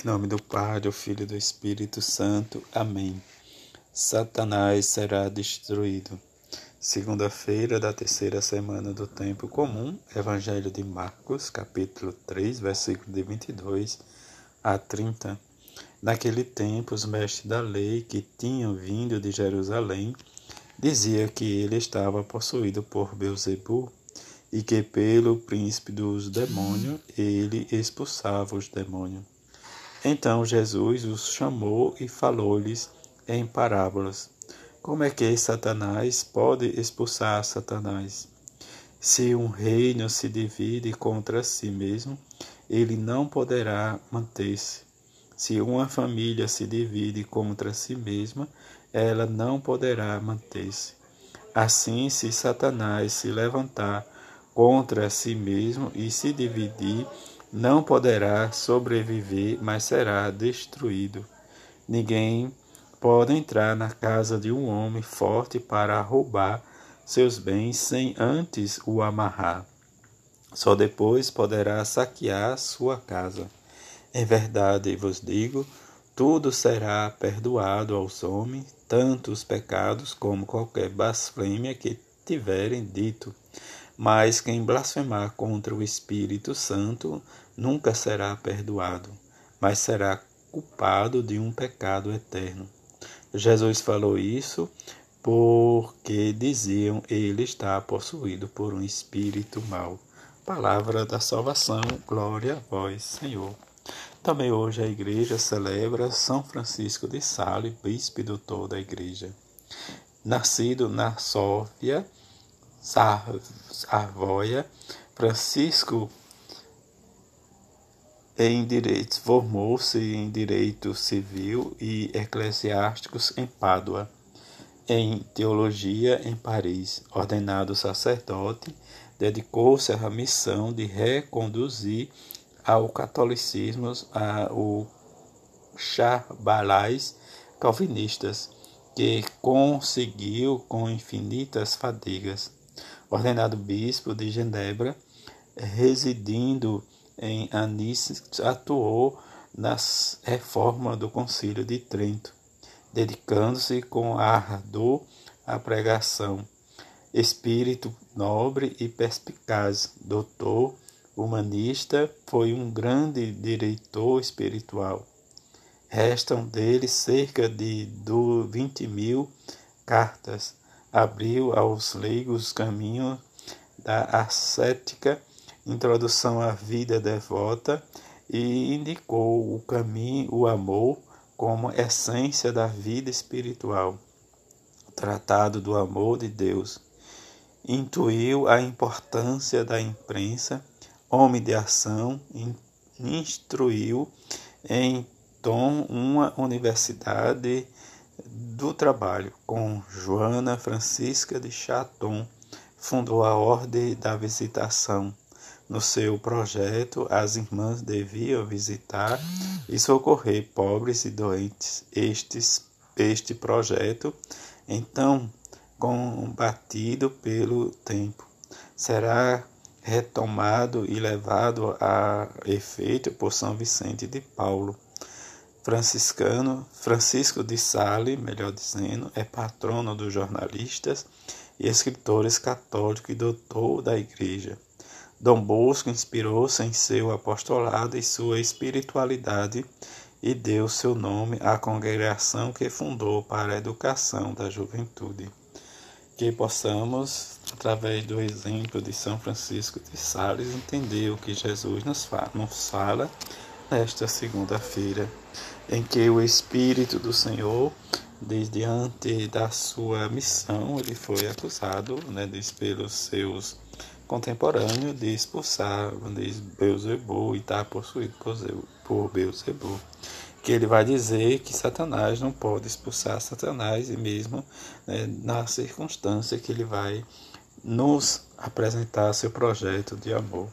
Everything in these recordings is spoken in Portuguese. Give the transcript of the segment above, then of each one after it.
Em nome do Pai, do Filho e do Espírito Santo. Amém. Satanás será destruído. Segunda-feira da terceira semana do tempo comum, Evangelho de Marcos, capítulo 3, versículo de 22 a 30. Naquele tempo, os mestres da lei que tinham vindo de Jerusalém diziam que ele estava possuído por Beuzebu e que pelo príncipe dos demônios ele expulsava os demônios. Então Jesus os chamou e falou-lhes em parábolas: Como é que Satanás pode expulsar Satanás? Se um reino se divide contra si mesmo, ele não poderá manter-se. Se uma família se divide contra si mesma, ela não poderá manter-se. Assim, se Satanás se levantar contra si mesmo e se dividir, não poderá sobreviver, mas será destruído. Ninguém pode entrar na casa de um homem forte para roubar seus bens sem antes o amarrar. Só depois poderá saquear sua casa. Em verdade vos digo, tudo será perdoado aos homens, tanto os pecados como qualquer blasfêmia que tiverem dito. Mas quem blasfemar contra o Espírito Santo nunca será perdoado, mas será culpado de um pecado eterno. Jesus falou isso porque diziam ele está possuído por um espírito mau. Palavra da salvação, glória a vós, Senhor. Também hoje a igreja celebra São Francisco de Sales, bispo doutor da igreja. Nascido na Sófia, Savoia, Francisco em direitos formou-se em direito civil e eclesiásticos em Pádua, em teologia em Paris. Ordenado sacerdote, dedicou-se à missão de reconduzir ao catolicismo o charbalais calvinistas, que conseguiu com infinitas fadigas ordenado bispo de Genebra, residindo em Anis, atuou na reforma do Concílio de Trento, dedicando-se com ardor à pregação. Espírito nobre e perspicaz, doutor, humanista, foi um grande diretor espiritual. Restam dele cerca de 20 mil cartas abriu aos leigos caminho da ascética, introdução à vida devota e indicou o caminho, o amor, como essência da vida espiritual. Tratado do amor de Deus. Intuiu a importância da imprensa, homem de ação, instruiu em tom uma universidade do Trabalho, com Joana Francisca de Chaton, fundou a Ordem da Visitação. No seu projeto, as irmãs deviam visitar e socorrer pobres e doentes. Estes, este projeto, então combatido pelo tempo, será retomado e levado a efeito por São Vicente de Paulo franciscano, Francisco de Sale, melhor dizendo, é patrono dos jornalistas e escritores católicos e doutor da Igreja. Dom Bosco inspirou-se em seu apostolado e sua espiritualidade e deu seu nome à congregação que fundou para a educação da juventude. Que possamos, através do exemplo de São Francisco de Sales, entender o que Jesus nos fala nesta segunda-feira em que o Espírito do Senhor, desde antes da sua missão, ele foi acusado né, pelos seus contemporâneos de expulsar de Beuzebu e estar possuído por Beuzebu. Que ele vai dizer que Satanás não pode expulsar Satanás, e mesmo né, na circunstância que ele vai nos apresentar seu projeto de amor.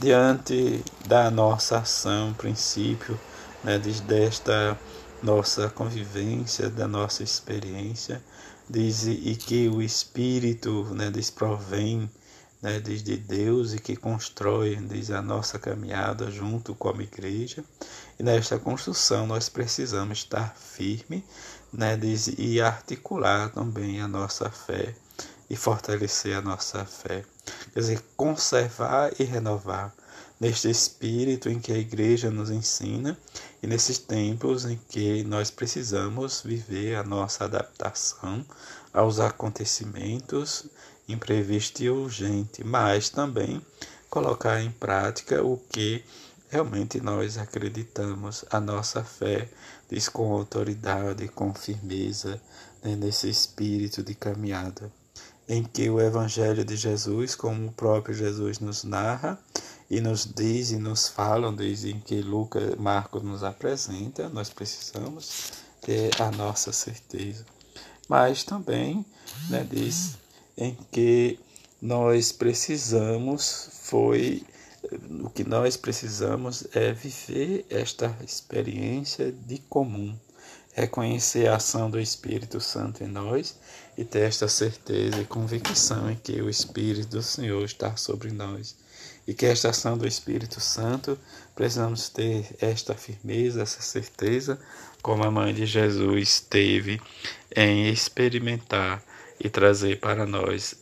Diante da nossa ação, princípio, né, desta nossa convivência, da nossa experiência, diz e que o Espírito né, desprovém né, diz de Deus e que constrói, diz a nossa caminhada junto com a igreja. E nesta construção nós precisamos estar firme, né, diz, e articular também a nossa fé e fortalecer a nossa fé. Quer dizer, conservar e renovar neste espírito em que a igreja nos ensina e nesses tempos em que nós precisamos viver a nossa adaptação aos acontecimentos imprevisto e urgente, mas também colocar em prática o que realmente nós acreditamos, a nossa fé diz com autoridade, com firmeza, né, nesse espírito de caminhada, em que o Evangelho de Jesus, como o próprio Jesus nos narra e nos diz e nos falam, desde que Lucas, Marcos nos apresenta, nós precisamos ter a nossa certeza. Mas também né, diz em que nós precisamos foi o que nós precisamos é viver esta experiência de comum, reconhecer a ação do Espírito Santo em nós e ter esta certeza e convicção em que o Espírito do Senhor está sobre nós. E que esta ação do Espírito Santo precisamos ter esta firmeza, essa certeza, como a mãe de Jesus teve em experimentar e trazer para nós,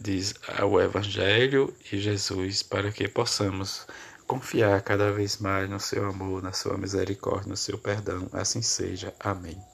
diz o Evangelho e Jesus, para que possamos confiar cada vez mais no seu amor, na sua misericórdia, no seu perdão. Assim seja. Amém.